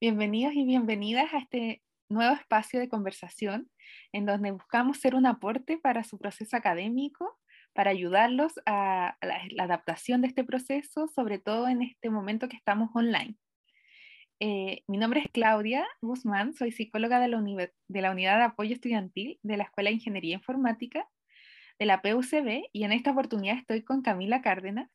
Bienvenidos y bienvenidas a este nuevo espacio de conversación en donde buscamos ser un aporte para su proceso académico, para ayudarlos a la, adaptación de este proceso, sobre todo en este momento que estamos online. Eh, mi nombre es Claudia Guzmán, soy psicóloga de la, de la Unidad de Apoyo Estudiantil de la Escuela de Ingeniería Informática de la PUCB y en esta oportunidad estoy con Camila Cárdenas,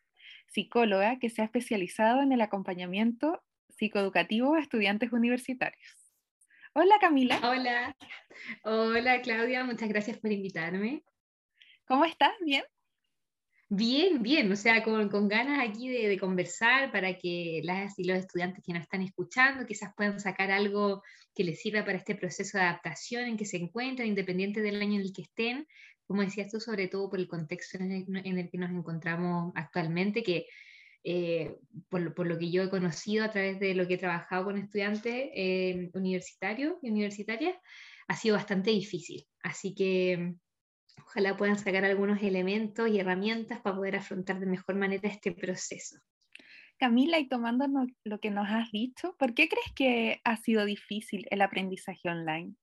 psicóloga que se ha especializado en el acompañamiento psicoeducativo a estudiantes universitarios. Hola Camila. Hola, hola Claudia, muchas gracias por invitarme. ¿Cómo estás? ¿Bien? Bien, bien, o sea, con, con ganas aquí de, de, conversar para que las y los estudiantes que nos están escuchando quizás puedan sacar algo que les sirva para este proceso de adaptación en que se encuentran, independiente del año en el que estén, como decías tú, sobre todo por el contexto en el, que nos encontramos actualmente, que eh, por, por, lo que yo he conocido a través de lo que he trabajado con estudiantes eh, universitarios y universitarias, ha sido bastante difícil. Así que ojalá puedan sacar algunos elementos y herramientas para poder afrontar de mejor manera este proceso. Camila, y tomando lo que nos has dicho, ¿por qué crees que ha sido difícil el aprendizaje online?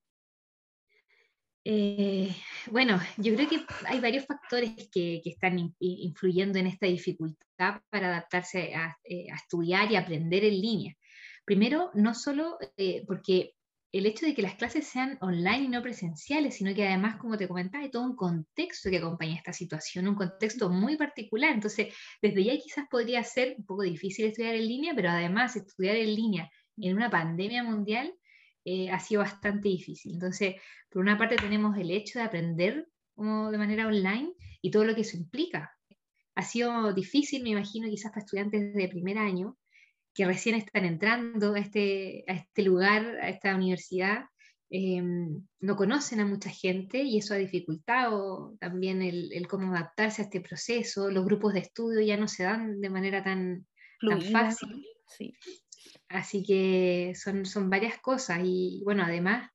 Eh, bueno, yo creo que hay varios factores que, que están influyendo en esta dificultad para adaptarse a, eh, a, estudiar y aprender en línea. Primero, no solo eh, porque el hecho de que las clases sean online y no presenciales, sino que además, como te comentaba, hay todo un contexto que acompaña esta situación, un contexto muy particular. Entonces, desde ya quizás podría ser un poco difícil estudiar en línea, pero además estudiar en línea en una pandemia mundial eh, ha sido bastante difícil. Entonces, por una parte tenemos el hecho de aprender de manera online y todo lo que eso implica. Ha sido difícil, me imagino, quizás para estudiantes de primer año, que recién están entrando a este, a este lugar, a esta universidad, em, no conocen a mucha gente y eso ha dificultado también el, el, cómo adaptarse a este proceso. Los grupos de estudio ya no se dan de manera tan, tan fácil. Sí. Así que son, son varias cosas y bueno, además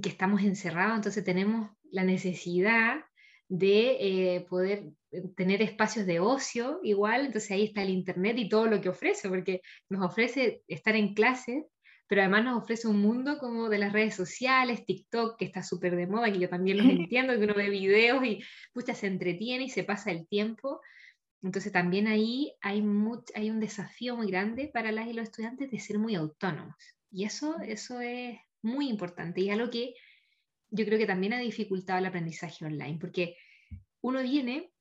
que estamos encerrados, entonces tenemos la necesidad de eh, poder tener espacios de ocio igual, entonces ahí está el Internet y todo lo que ofrece, porque nos ofrece estar en clase, pero además nos ofrece un mundo como de las redes sociales, TikTok, que está súper de moda, que yo también lo entiendo, que uno ve videos y pucha, se entretiene y se pasa el tiempo, entonces también ahí hay, hay un desafío muy grande para las y los estudiantes de ser muy autónomos. Y eso, eso es muy importante y algo que yo creo que también ha dificultado el aprendizaje online, porque uno viene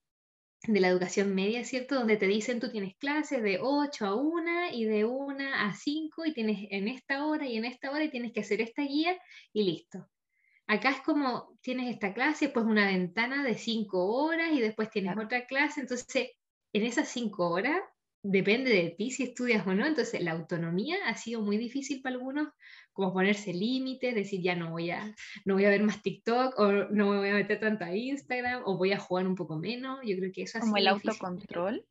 de la educación media, ¿cierto? Donde te dicen tú tienes clases de 8 a 1 y de 1 a 5 y tienes en esta hora y en esta hora y tienes que hacer esta guía y listo. Acá es como tienes esta clase, después una ventana de 5 horas y después tienes otra clase, entonces en esas cinco horas depende de ti si estudias o no, entonces la autonomía ha sido muy difícil para algunos, como ponerse límites, decir ya no voy a, no voy a ver más TikTok o no me voy a meter tanto a Instagram o voy a jugar un poco menos, yo creo que eso ha Como el autocontrol.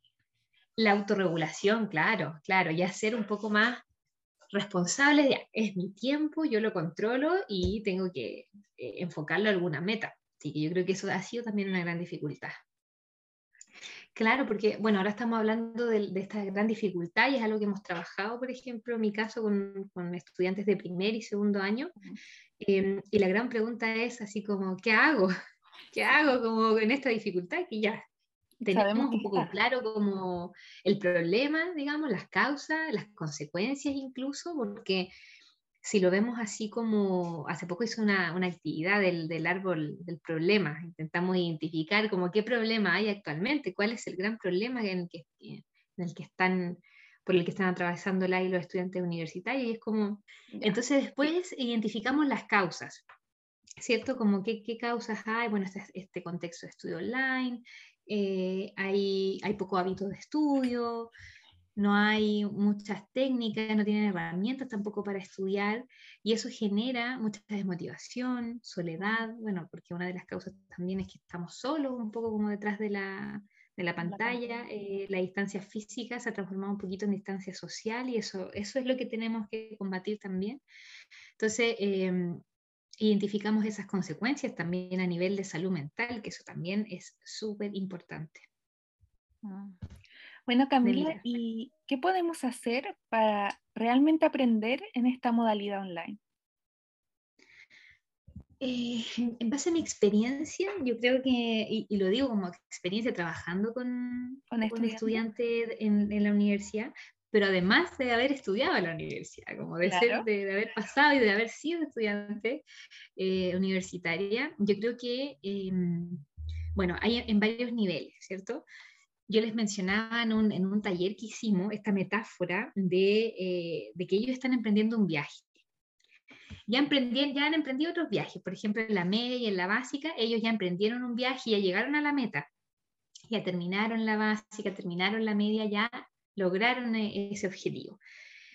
La autorregulación, claro, claro, ya ser un poco más responsable, de, es mi tiempo, yo lo controlo y tengo que eh, enfocarlo a alguna meta. Así que yo creo que eso ha sido también una gran dificultad. Claro, porque bueno, ahora estamos hablando de, de, esta gran dificultad y es algo que hemos trabajado, por ejemplo, en mi caso con, con estudiantes de primer y segundo año. Eh, y la gran pregunta es así como, ¿qué hago? ¿Qué hago como en esta dificultad? Que ya tenemos un poco claro como el problema, digamos, las causas, las consecuencias incluso, porque si lo vemos así como, hace poco hice una, una actividad del, del, árbol del problema, intentamos identificar como qué problema hay actualmente, cuál es el gran problema en el que, en el que están, por el que están atravesando la y los estudiantes universitarios, y es como, entonces después identificamos las causas, ¿cierto? Como qué, qué causas hay, bueno, este, este contexto de estudio online, eh, hay, hay poco hábito de estudio, no hay muchas técnicas, no tienen herramientas tampoco para estudiar y eso genera mucha desmotivación, soledad, bueno, porque una de las causas también es que estamos solos, un poco como detrás de la, de la pantalla, eh, la distancia física se ha transformado un poquito en distancia social y eso, eso es lo que tenemos que combatir también. Entonces, em, identificamos esas consecuencias también a nivel de salud mental, que eso también es súper importante. Ah. Bueno, Camila, ¿y qué podemos hacer para realmente aprender en esta modalidad online? Eh, en base a mi experiencia, yo creo que, y, lo digo como experiencia trabajando con, con, estudiantes en, en, la universidad, pero además de haber estudiado en la universidad, como de, ser, de, haber pasado y de haber sido estudiante eh, universitaria, yo creo que, em, bueno, hay en varios niveles, ¿cierto? Yo les mencionaba en un, en un taller que hicimos esta metáfora de, eh, de que ellos están emprendiendo un viaje ya, ya han emprendido otros viajes, por ejemplo, en la media y en la básica, ellos ya emprendieron un viaje y ya llegaron a la meta, ya terminaron la básica, terminaron la media, ya lograron e, ese objetivo.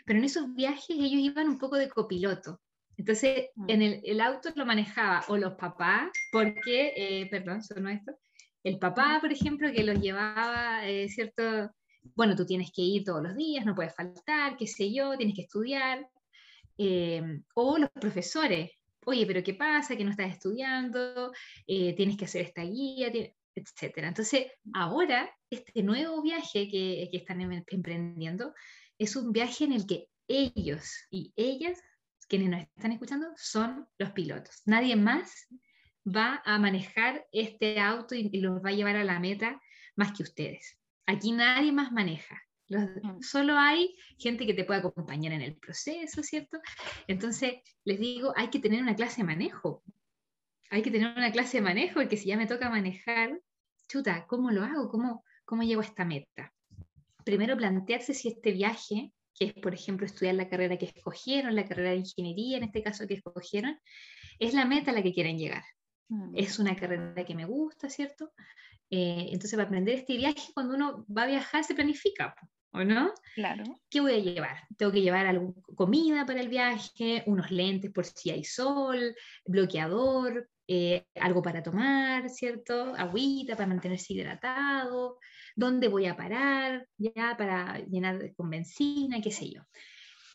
Pero en esos viajes ellos iban un poco de copiloto. Entonces, mm. en el, auto lo manejaba o los papás, porque, eh, perdón, sonó esto, el papá, por ejemplo, que los llevaba, eh, ¿cierto? Bueno, tú tienes que ir todos los días, no puedes faltar, qué sé yo, tienes que estudiar. Eh, o los profesores, oye, pero ¿qué pasa? Que no estás estudiando, eh, tienes que hacer esta guía, etc. Entonces, ahora, este nuevo viaje que, que están em, emprendiendo es un viaje en el que ellos y ellas, quienes nos están escuchando, son los pilotos. Nadie más va a manejar este auto y, y los va a llevar a la meta más que ustedes. Aquí nadie más maneja. Mm. solo hay gente que te puede acompañar en el proceso, ¿cierto? Entonces, les digo, hay que tener una clase de manejo. Hay que tener una clase de manejo, porque si ya me toca manejar, chuta, ¿cómo lo hago? ¿Cómo, cómo llego a esta meta? Primero, plantearse si este viaje, que es, por ejemplo, estudiar la carrera que escogieron, la carrera de ingeniería, en este caso que escogieron, es la meta a la que quieren llegar. Mm. Es una carrera que me gusta, ¿cierto? Eh, entonces, para aprender este viaje, cuando uno va a viajar, se planifica. ¿o no? Claro. ¿Qué voy a llevar? Tengo que llevar alguna comida para el viaje, unos lentes por si hay sol, bloqueador, eh, algo para tomar, ¿cierto? Agüita para mantenerse hidratado, dónde voy a parar, ya para llenar con benzina, qué sé yo.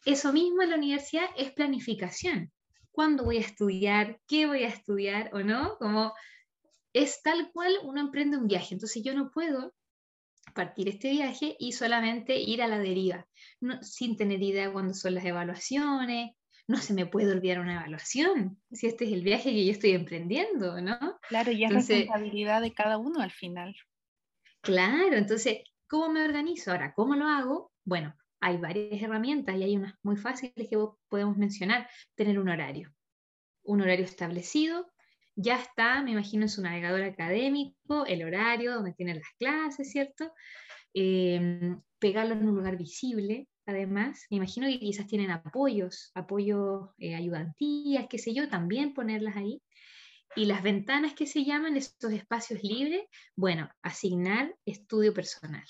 Eso mismo en la universidad es planificación. ¿Cuándo voy a estudiar? ¿Qué voy a estudiar o no? Como es tal cual uno emprende un viaje. Entonces yo no puedo partir este viaje y solamente ir a la deriva, sin tener idea cuándo son las evaluaciones. No se me puede olvidar una evaluación, si este es el viaje que yo estoy emprendiendo, ¿no? Claro, y es responsabilidad de cada uno al final. Claro, entonces, ¿cómo me organizo? Ahora, ¿cómo lo hago? Bueno, hay varias herramientas y hay unas muy fáciles que podemos mencionar. Tener un horario, un horario establecido, ya está, me imagino, en su navegador académico, el horario donde tienen las clases, ¿cierto? Em, pegarlo en un lugar visible, además. Me imagino que quizás tienen apoyos, apoyos, eh, ayudantías, qué sé yo, también ponerlas ahí. Y las ventanas que se llaman, estos espacios libres, bueno, asignar estudio personal.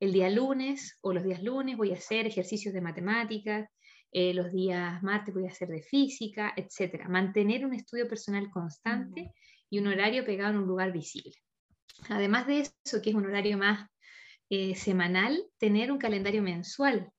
El día lunes o los días lunes voy a hacer ejercicios de matemáticas, eh, los días martes voy a hacer de física, etc. Mantener un estudio personal constante y un horario pegado en un lugar visible. Además de eso, que es un horario más eh, semanal, tener un calendario mensual,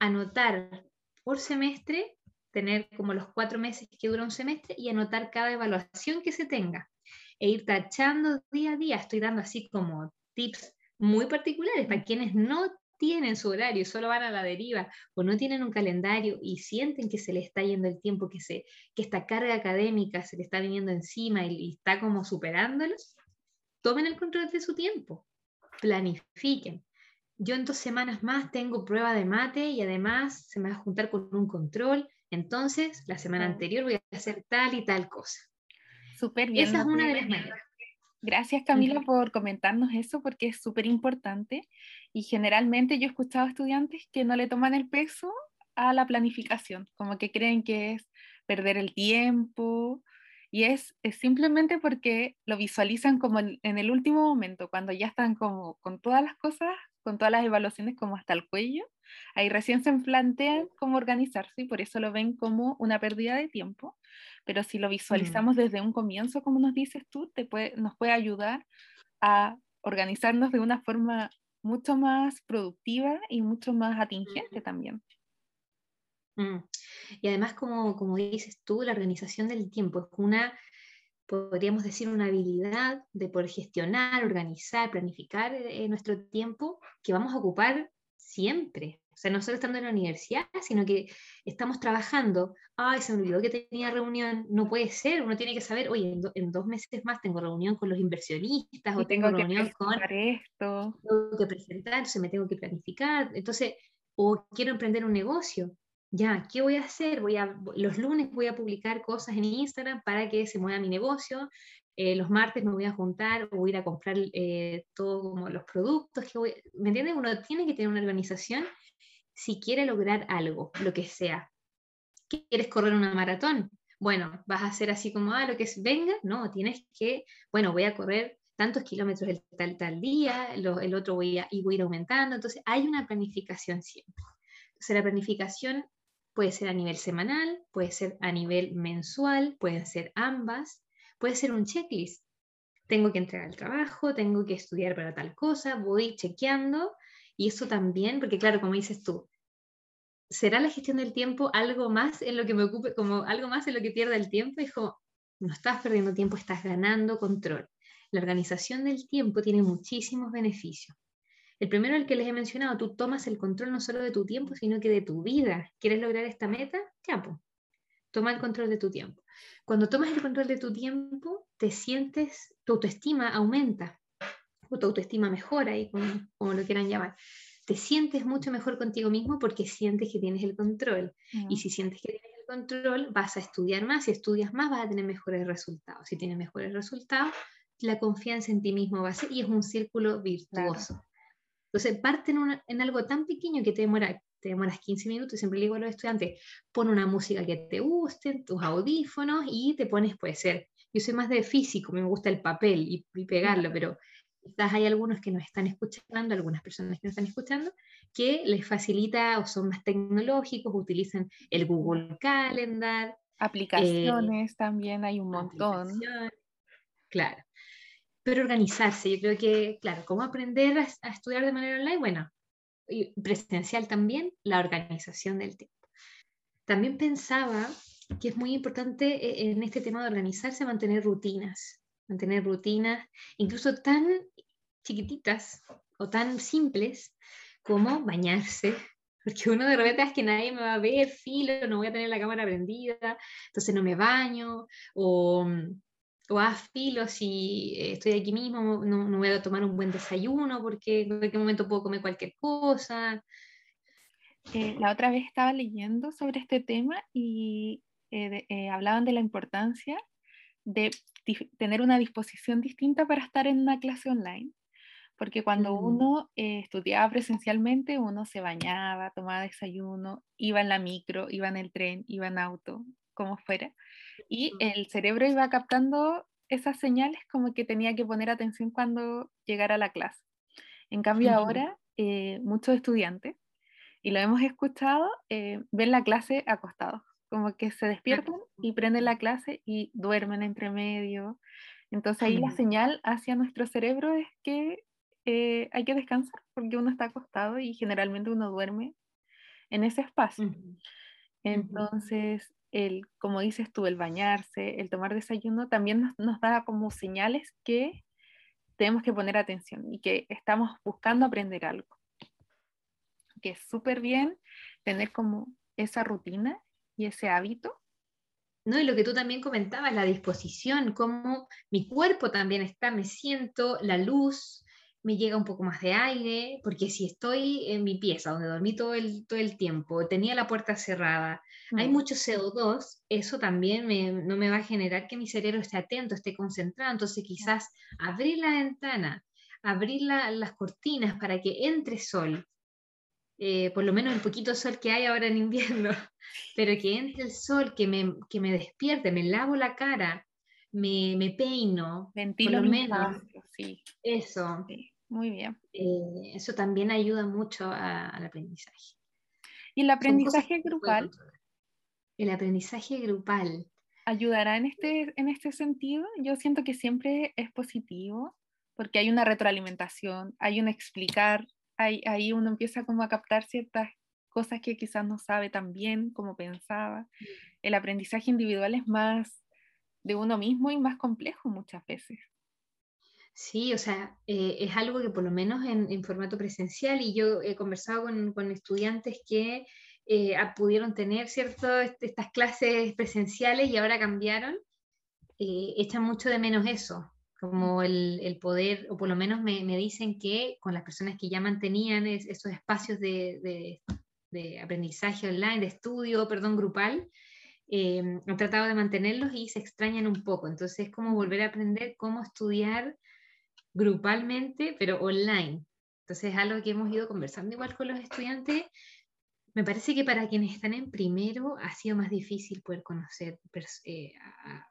anotar por semestre, tener como los cuatro meses que dura un semestre y anotar cada evaluación que se tenga e ir tachando día a día. Estoy dando así como tips muy particulares para quienes no tienen su horario, solo van a la deriva o no tienen un calendario y sienten que se les está yendo el tiempo, que, se, que esta carga académica se le está viniendo encima y, está como superándolos, tomen el control de su tiempo, planifiquen. Yo en dos semanas más tengo prueba de mate y además se me va a juntar con un control, entonces la semana anterior voy a hacer tal y tal cosa. Súper bien. Esa es una de las maneras. Gracias Camila por comentarnos eso porque es súper importante. Y generalmente yo he escuchado a estudiantes que no le toman el peso a la planificación, como que creen que es perder el tiempo y es, simplemente porque lo visualizan como en, el último momento, cuando ya están como con todas las cosas, con todas las evaluaciones como hasta el cuello, ahí recién se plantean cómo organizarse y por eso lo ven como una pérdida de tiempo pero si lo visualizamos desde un comienzo, como nos dices tú, te puede, nos puede ayudar a organizarnos de una forma mucho más productiva y mucho más atingente también. Mm. Y además, como, como dices tú, la organización del tiempo es una podríamos decir, una habilidad de poder gestionar, organizar, planificar eh, nuestro tiempo que vamos a ocupar siempre. O sea, no solo estando en la universidad, sino que estamos trabajando. Ay, se me olvidó que tenía reunión. No puede ser. Uno tiene que saber, oye, en, dos meses más tengo reunión con los inversionistas o tengo, reunión con... esto. Tengo que presentar, entonces me tengo que planificar. Entonces, o quiero emprender un negocio. Ya, ¿qué voy a hacer? Voy a, los lunes voy a publicar cosas en Instagram para que se mueva mi negocio. Eh, los martes me voy a juntar o voy a ir a comprar eh, todos los productos. Que voy, ¿Me entiendes? Uno tiene que tener una organización si quiere lograr algo, lo que sea. ¿Quieres correr una maratón? Bueno, vas a hacer así como, ah, lo que es, venga, no, tienes que, bueno, voy a correr tantos kilómetros el tal, día, el otro voy a, y voy a ir aumentando. Entonces, hay una planificación siempre. Entonces, la planificación puede ser a nivel semanal, puede ser a nivel mensual, pueden ser ambas, puede ser un checklist. Tengo que entregar el trabajo, tengo que estudiar para tal cosa, voy chequeando y eso también, porque claro, como dices tú, ¿será la gestión del tiempo algo más en lo que me ocupe, como algo más en lo que pierda el tiempo? Es como, no estás perdiendo tiempo, estás ganando control. La organización del tiempo tiene muchísimos beneficios. El primero, el que les he mencionado, tú tomas el control no solo de tu tiempo, sino que de tu vida. ¿Quieres lograr esta meta? Pues. Toma el control de tu tiempo. Cuando tomas el control de tu tiempo, te sientes, tu autoestima aumenta o tu autoestima mejora, y como, lo quieran llamar, te sientes mucho mejor contigo mismo porque sientes que tienes el control. Y si sientes que tienes el control, vas a estudiar más. Si estudias más, vas a tener mejores resultados. Si tienes mejores resultados, la confianza en ti mismo va a ser, y es un círculo virtuoso. Entonces, parte en, en, algo tan pequeño que te demora te demoras 15 minutos, y siempre le digo a los estudiantes, pon una música que te guste, tus audífonos y te pones, puede ser, yo soy más de físico, me gusta el papel y, y pegarlo, pero quizás hay algunos que nos están escuchando, algunas personas que nos están escuchando, que les facilita o son más tecnológicos, utilizan el Google Calendar. Aplicaciones eh, también, hay un montón. Claro. Pero organizarse, yo creo que, claro, ¿cómo aprender a, a estudiar de manera online? Bueno, y presencial también, la organización del tiempo. También pensaba que es muy importante eh, en este tema de organizarse, mantener rutinas mantener rutinas, incluso tan chiquititas o tan simples como bañarse, porque uno de repente es que nadie me va a ver, filo, no voy a tener la cámara prendida, entonces no me baño, o, o a filo, si estoy aquí mismo, no, no, voy a tomar un buen desayuno, porque en cualquier momento puedo comer cualquier cosa. Eh, la otra vez estaba leyendo sobre este tema y eh, eh, hablaban de la importancia de tener una disposición distinta para estar en una clase online. Porque cuando mm. uno eh, estudiaba presencialmente, uno se bañaba, tomaba desayuno, iba en la micro, iba en el tren, iba en auto, como fuera. Y el cerebro iba captando esas señales como que tenía que poner atención cuando llegara a la clase. En cambio ahora, eh, muchos estudiantes, y lo hemos escuchado, eh, ven la clase acostados como que se despiertan y prenden la clase y duermen entre medio. Entonces ahí la señal hacia nuestro cerebro es que eh, hay que descansar porque uno está acostado y generalmente uno duerme en ese espacio. Entonces, el, como dices tú, el bañarse, el tomar desayuno, también nos, nos, da como señales que tenemos que poner atención y que estamos buscando aprender algo. Que es súper bien tener como esa rutina y ese hábito. No, y lo que tú también comentabas, la disposición, cómo mi cuerpo también está, me siento, la luz, me llega un poco más de aire, porque si estoy en mi pieza, donde dormí todo el, todo el tiempo, tenía la puerta cerrada, hay mm. mucho CO2, eso también no me va a generar que mi cerebro esté atento, esté concentrado, entonces quizás abrir la ventana, abrir las cortinas para que entre sol, eh, por lo menos el poquito sol que hay ahora en invierno, pero que entre el sol, que me, que me despierte, me lavo la cara, me, me peino, Ventilo por lo menos. sí. Eso. muy bien. Eh, eso también ayuda mucho al aprendizaje. ¿Y el aprendizaje grupal? El aprendizaje grupal. ¿Ayudará en este, en este sentido? Yo siento que siempre es positivo porque hay una retroalimentación, hay un explicar ahí, uno empieza como a captar ciertas cosas que quizás no sabe tan bien como pensaba. El aprendizaje individual es más, de uno mismo y más complejo muchas veces. Sí, o sea, eh, es algo que por lo menos en, formato presencial, y yo he conversado con, estudiantes que eh, pudieron tener cierto, estas clases presenciales y ahora cambiaron, eh, echan mucho de menos eso, como el, poder, o por lo menos me, dicen que con las personas que ya mantenían esos espacios de, de, aprendizaje online, de estudio, perdón, grupal, han tratado de mantenerlos y se extrañan un poco. Entonces es como volver a aprender cómo estudiar grupalmente, pero online. Entonces es algo que hemos ido conversando igual con los estudiantes. Me parece que para quienes están en primero ha sido más difícil poder conocer eh,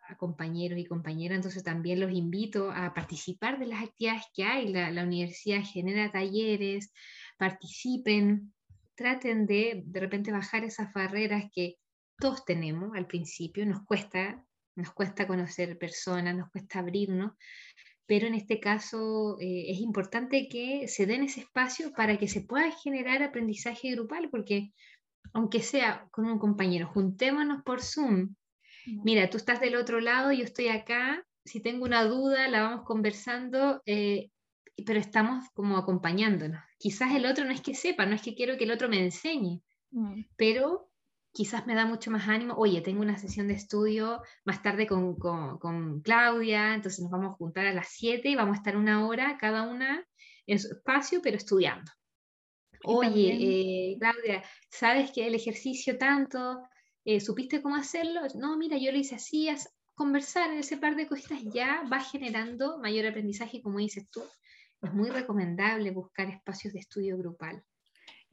a, compañeros y compañeras, entonces también los invito a participar de las actividades que hay. La, la universidad genera talleres, participen, traten de de repente bajar esas barreras que todos tenemos al principio, nos cuesta, nos cuesta conocer personas, nos cuesta abrirnos, pero en este caso eh, es importante que se den ese espacio para que se pueda generar aprendizaje grupal, porque aunque sea con un compañero, juntémonos por Zoom. Mira, tú estás del otro lado, yo estoy acá, si tengo una duda, la vamos conversando, eh, pero estamos como acompañándonos. Quizás el otro no es que sepa, no es que quiero que el otro me enseñe, mm. pero quizás me da mucho más ánimo, oye, tengo una sesión de estudio más tarde con, con, Claudia, entonces nos vamos a juntar a las 7 y vamos a estar una hora cada una en su espacio, pero estudiando. Oye, eh, Claudia, ¿sabes que el ejercicio tanto? Eh, ¿Supiste cómo hacerlo? No, mira, yo lo hice así, conversar en ese par de cositas ya va generando mayor aprendizaje, como dices tú. Es muy recomendable buscar espacios de estudio grupal.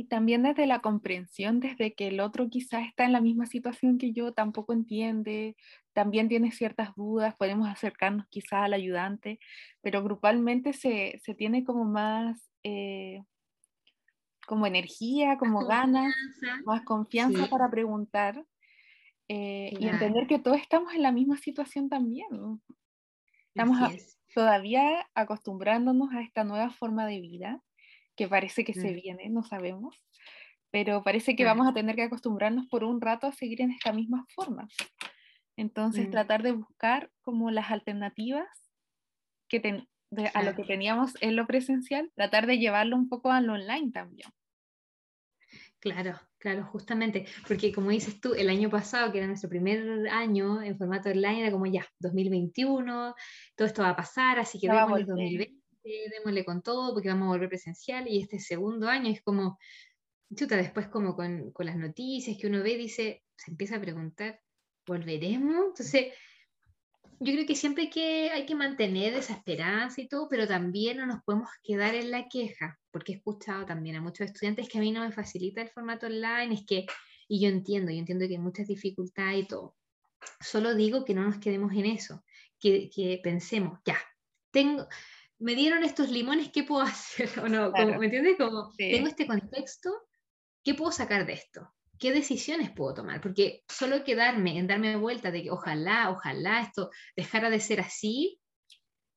Y también desde la comprensión, desde que el otro quizás está en la misma situación que yo, tampoco entiende, también tiene ciertas dudas, podemos acercarnos quizás al ayudante, pero grupalmente se, se tiene como más, eh, como energía, como ganas, más confianza para preguntar eh, y entender que todos estamos en la misma situación también. Estamos todavía acostumbrándonos a esta nueva forma de vida que parece que se mm. viene, no sabemos, pero parece que vamos a tener que acostumbrarnos por un rato a seguir en esta misma forma. Entonces, mm. tratar de buscar como las alternativas que a lo que teníamos en lo presencial, tratar de llevarlo un poco a lo online también. Claro, claro, justamente, porque como dices tú, el año pasado, que era nuestro primer año en formato online, era como ya, 2021, todo esto va a pasar, así que vamos el 2020 démosle con todo porque vamos a volver presencial y este segundo año es como, chuta, después como con, con las noticias que uno ve, dice, se empieza a preguntar, ¿volveremos? Entonces, yo creo que siempre hay que, hay que mantener esa esperanza y todo, pero también no nos podemos quedar en la queja, porque he escuchado también a muchos estudiantes que a mí no me facilita el formato online, es que, y yo entiendo, yo entiendo que hay muchas dificultades y todo. Solo digo que no nos quedemos en eso, que, que pensemos, ya, tengo, me dieron estos limones, ¿qué puedo hacer? ¿O no? ¿Me entiendes? Como tengo este contexto, ¿qué puedo sacar de esto? ¿Qué decisiones puedo tomar? Porque solo quedarme en darme vuelta de que ojalá, ojalá esto dejara de ser así,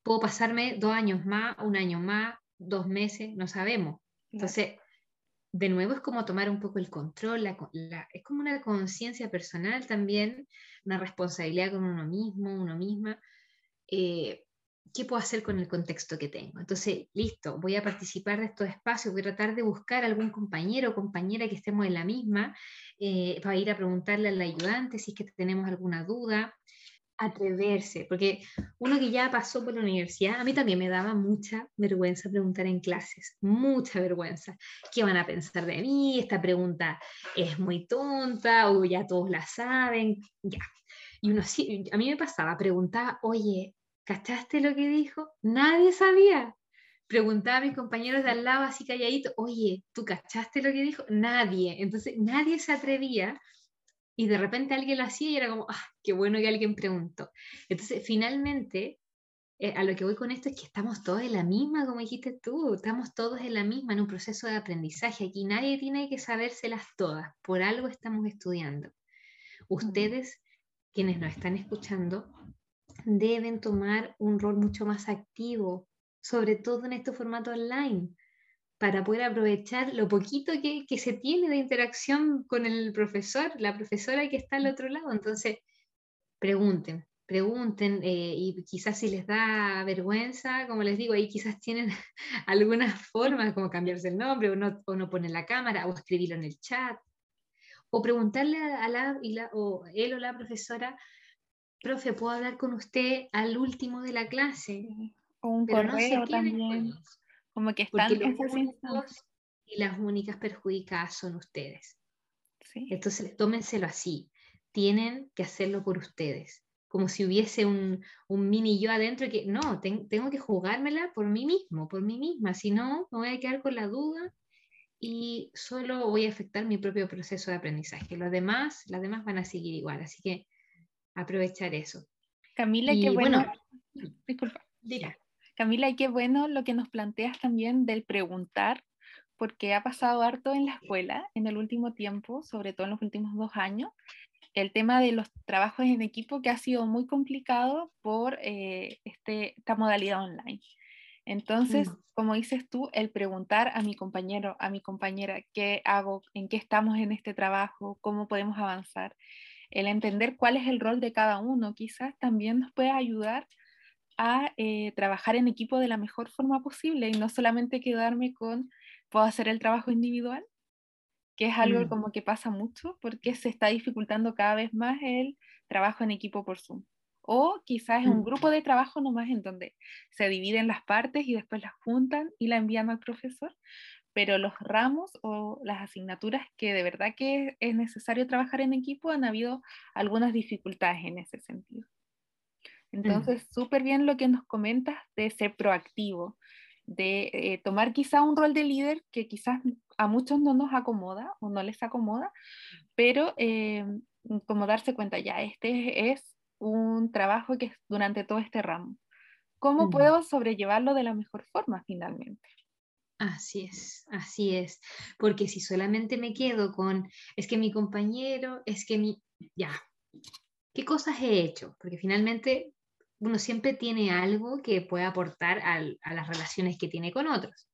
puedo pasarme dos años más, un año más, dos meses, no sabemos. Entonces, de nuevo es como tomar un poco el control, es como una conciencia personal también, una responsabilidad con uno mismo, uno misma. Eh, ¿qué puedo hacer con el contexto que tengo? Entonces, listo, voy a participar de estos espacios, voy a tratar de buscar algún compañero o compañera que estemos en la misma, eh, para ir a preguntarle al ayudante si es que tenemos alguna duda, atreverse, porque uno que ya pasó por la universidad, a mí también me daba mucha vergüenza preguntar en clases, mucha vergüenza. ¿Qué van a pensar de mí? Esta pregunta es muy tonta o ya todos la saben, ya. Y uno a mí me pasaba, preguntaba, oye, ¿cachaste lo que dijo? Nadie sabía. Preguntaba a mis compañeros de al lado así calladito, oye, ¿tú cachaste lo que dijo? Nadie. Entonces nadie se atrevía y de repente alguien lo hacía y era como, ah, qué bueno que alguien preguntó. Entonces finalmente, eh, a lo que voy con esto es que estamos todos en la misma, como dijiste tú, estamos todos en la misma, en un proceso de aprendizaje. Aquí nadie tiene que sabérselas todas, por algo estamos estudiando. Ustedes, quienes nos están escuchando, deben tomar un rol mucho más activo, sobre todo en este formato online, para poder aprovechar lo poquito que, que, se tiene de interacción con el profesor, la profesora que está al otro lado. Entonces, pregunten, pregunten eh, y quizás si les da vergüenza, como les digo, ahí quizás tienen algunas formas como cambiarse el nombre o no, o no poner la cámara o escribirlo en el chat o preguntarle a la, o él o la profesora, profe, ¿puedo hablar con usted al último de la clase? O un correo también. Como que están y las únicas perjudicadas son ustedes. Entonces, tómenselo así. Tienen que hacerlo por ustedes. Como si hubiese un, un mini yo adentro que no, tengo que jugármela por mí mismo, por mí misma. Si no, me voy a quedar con la duda y solo voy a afectar mi propio proceso de aprendizaje. Los demás, las demás van a seguir igual. Así que aprovechar eso. Camila, qué bueno. Disculpa. Camila, y qué bueno lo que nos planteas también del preguntar porque ha pasado harto en la escuela en el último tiempo, sobre todo en los últimos dos años, el tema de los trabajos en equipo que ha sido muy complicado por eh, este, esta modalidad online. Entonces, mm. como dices tú, el preguntar a mi compañero, a mi compañera, qué hago, en qué estamos en este trabajo, cómo podemos avanzar, el entender cuál es el rol de cada uno, quizás también nos puede ayudar a eh, trabajar en equipo de la mejor forma posible y no solamente quedarme con puedo hacer el trabajo individual, que es algo mm. como que pasa mucho porque se está dificultando cada vez más el trabajo en equipo por Zoom. O quizás es un mm. grupo de trabajo nomás en donde se dividen las partes y después las juntan y la envían al profesor, pero los ramos o las asignaturas que de verdad que es necesario trabajar en equipo han habido algunas dificultades en ese sentido. Mm. Entonces, súper bien lo que nos comentas de ser proactivo, de eh, tomar quizá un rol de líder que quizás a muchos no nos acomoda o no les acomoda, pero eh, como darse cuenta, ya, este es un trabajo que es durante todo este ramo. ¿Cómo puedo sobrellevarlo de la mejor forma finalmente? Así es, así es, porque si solamente me quedo con, es que mi compañero, es que mi, ya, ¿qué cosas he hecho? Porque finalmente uno siempre tiene algo que puede aportar a las relaciones que tiene con otros.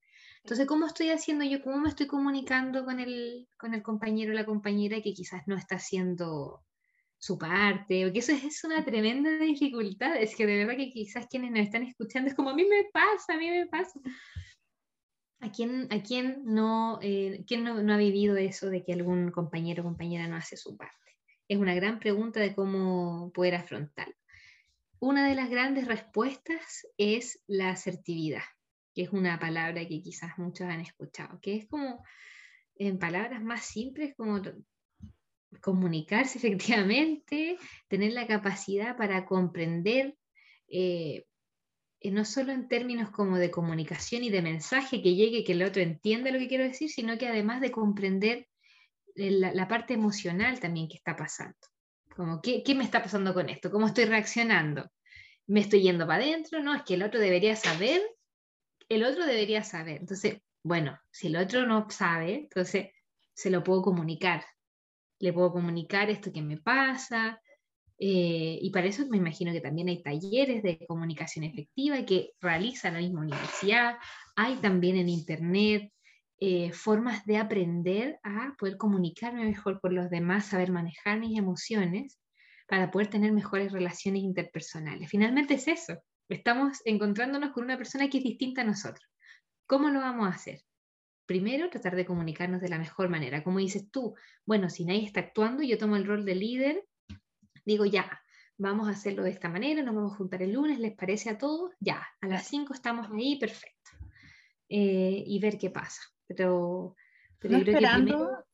Entonces, ¿cómo estoy haciendo yo? ¿Cómo me estoy comunicando con el, con el compañero o la compañera que quizás no está haciendo su parte? Porque eso es, una tremenda dificultad. Es que de verdad que quizás quienes nos están escuchando es como a mí me pasa, a mí me pasa. ¿A quién, a quién, no, eh, quién no, ha vivido eso de que algún compañero o compañera no hace su parte? Es una gran pregunta de cómo poder afrontarlo una de las grandes respuestas es la asertividad, que es una palabra que quizás muchos han escuchado, que es como, en palabras más simples, como comunicarse efectivamente, tener la capacidad para comprender, eh, no solo en términos como de comunicación y de mensaje que llegue, que el otro entienda lo que quiero decir, sino que además de comprender eh, la parte emocional también que está pasando. Como, ¿qué, ¿qué, me está pasando con esto? ¿Cómo estoy reaccionando? ¿Me estoy yendo para adentro? No, es que el otro debería saber, el otro debería saber. Entonces, bueno, si el otro no sabe, entonces se lo puedo comunicar. Le puedo comunicar esto que me pasa. Eh, y para eso me imagino que también hay talleres de comunicación efectiva que realiza la misma universidad. Hay también en Internet eh, formas de aprender a poder comunicarme mejor con los demás, saber manejar mis emociones para poder tener mejores relaciones interpersonales. Finalmente es eso. Estamos encontrándonos con una persona que es distinta a nosotros. ¿Cómo lo vamos a hacer? Primero, tratar de comunicarnos de la mejor manera. Como dices tú, bueno, si nadie está actuando, yo tomo el rol de líder, digo ya, vamos a hacerlo de esta manera, nos vamos a juntar el lunes, ¿les parece a todos? Ya, a las 5 estamos ahí, perfecto. Eh, y ver qué pasa pero, no, esperando,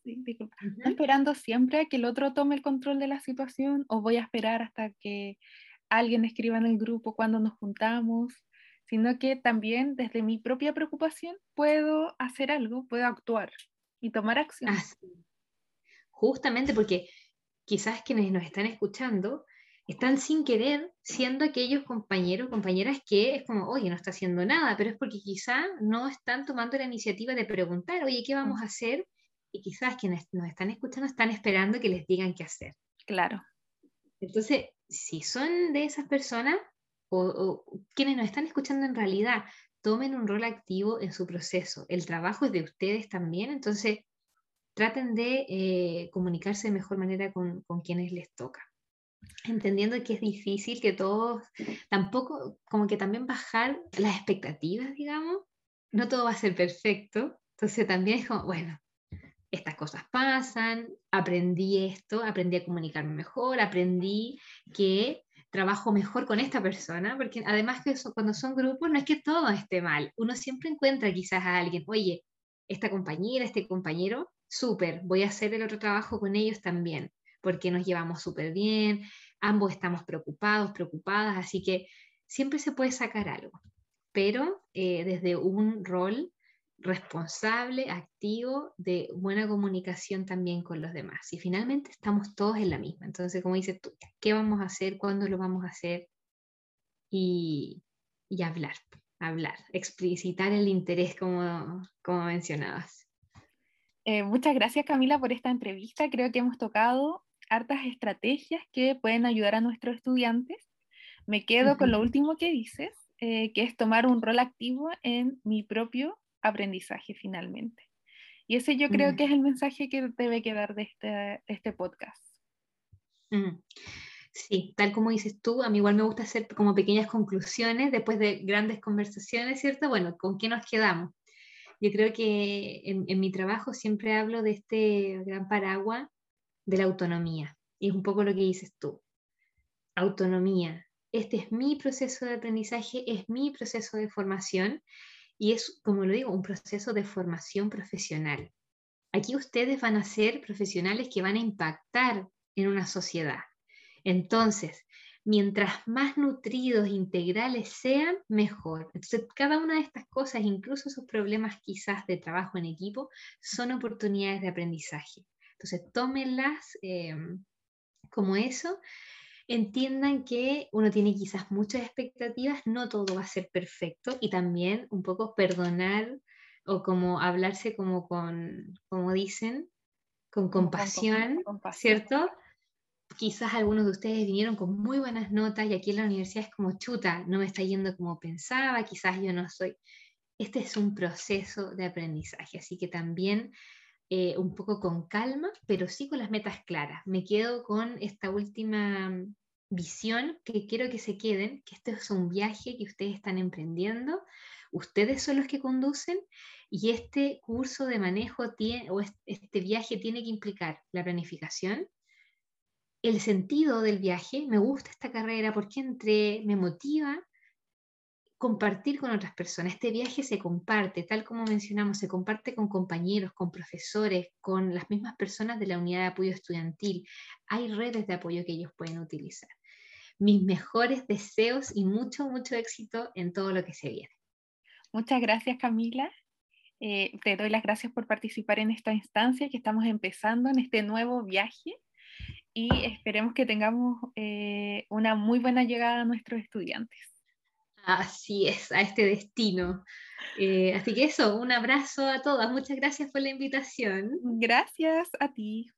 esperando siempre a que el otro tome el control de la situación o voy a esperar hasta que alguien escriba en el grupo cuando nos juntamos, sino que también desde mi propia preocupación puedo hacer algo, puedo actuar y tomar acción. Justamente porque quizás quienes nos están escuchando están sin querer siendo aquellos compañeros, compañeras que es como, oye, no está haciendo nada, pero es porque quizá no están tomando la iniciativa de preguntar, oye, ¿qué vamos a hacer? Y quizás quienes nos están escuchando están esperando que les digan qué hacer. Claro. Entonces, si son de esas personas o, quienes nos están escuchando en realidad, tomen un rol activo en su proceso. El trabajo es de ustedes también, entonces traten de eh, comunicarse de mejor manera con, con quienes les toca. entendiendo que es difícil, que todos, tampoco, como que también bajar las expectativas, digamos, no todo va a ser perfecto, entonces también es como, bueno, estas cosas pasan, aprendí esto, aprendí a comunicarme mejor, aprendí que trabajo mejor con esta persona, porque además que cuando son grupos no es que todo esté mal, uno siempre encuentra quizás a alguien, oye, esta compañera, este compañero, súper, voy a hacer el otro trabajo con ellos también, porque nos llevamos súper bien, ambos estamos preocupados, preocupadas, así que siempre se puede sacar algo, pero eh, desde un rol responsable, activo, de buena comunicación también con los demás. Y finalmente estamos todos en la misma. Entonces, como dices tú, ¿qué vamos a hacer? ¿Cuándo lo vamos a hacer? Y, y hablar, hablar, explicitar el interés como, como mencionabas. Eh, muchas gracias Camila por esta entrevista. Creo que hemos tocado hartas estrategias que pueden ayudar a nuestros estudiantes. Me quedo con lo último que dices, eh, que es tomar un rol activo en mi propio aprendizaje finalmente. Y ese yo creo mm. que es el mensaje que debe quedar de este, este podcast. Mm. Sí, tal como dices tú, a mí igual me gusta hacer como pequeñas conclusiones después de grandes conversaciones, ¿cierto? Bueno, ¿con qué nos quedamos? Yo creo que en, mi trabajo siempre hablo de este gran paraguas de la autonomía. Y es un poco lo que dices tú. Autonomía. Este es mi proceso de aprendizaje, es mi proceso de formación y es, como lo digo, un proceso de formación profesional. Aquí ustedes van a ser profesionales que van a impactar en una sociedad. Entonces, mientras más nutridos, integrales sean, mejor. Entonces, cada una de estas cosas, incluso esos problemas quizás de trabajo en equipo, son oportunidades de aprendizaje. Entonces, tómenlas eh, como eso entiendan que uno tiene quizás muchas expectativas, no todo va a ser perfecto y también un poco perdonar o como hablarse como con, como dicen, con compasión, ¿cierto? Quizás algunos de ustedes vinieron con muy buenas notas y aquí en la universidad es como chuta, no me está yendo como pensaba, quizás yo no soy. Este es un proceso de aprendizaje, así que también eh, un poco con calma, pero sí con las metas claras. Me quedo con esta última mm, visión que quiero que se queden, que este es un viaje que ustedes están emprendiendo, ustedes son los que conducen y este curso de manejo tiene, o este viaje tiene que implicar la planificación, el sentido del viaje, me gusta esta carrera porque entré, me motiva, compartir con otras personas. Este viaje se comparte, tal como mencionamos, se comparte con compañeros, con profesores, con las mismas personas de la unidad de apoyo estudiantil. Hay redes de apoyo que ellos pueden utilizar. Mis mejores deseos y mucho, mucho éxito en todo lo que se viene. Muchas gracias, Camila. Eh, te doy las gracias por participar en esta instancia que estamos empezando en este nuevo viaje y esperemos que tengamos eh, una muy buena llegada a nuestros estudiantes. Así es, a este destino. Eh, así que eso, un abrazo a todas. Muchas gracias por la invitación. Gracias a ti.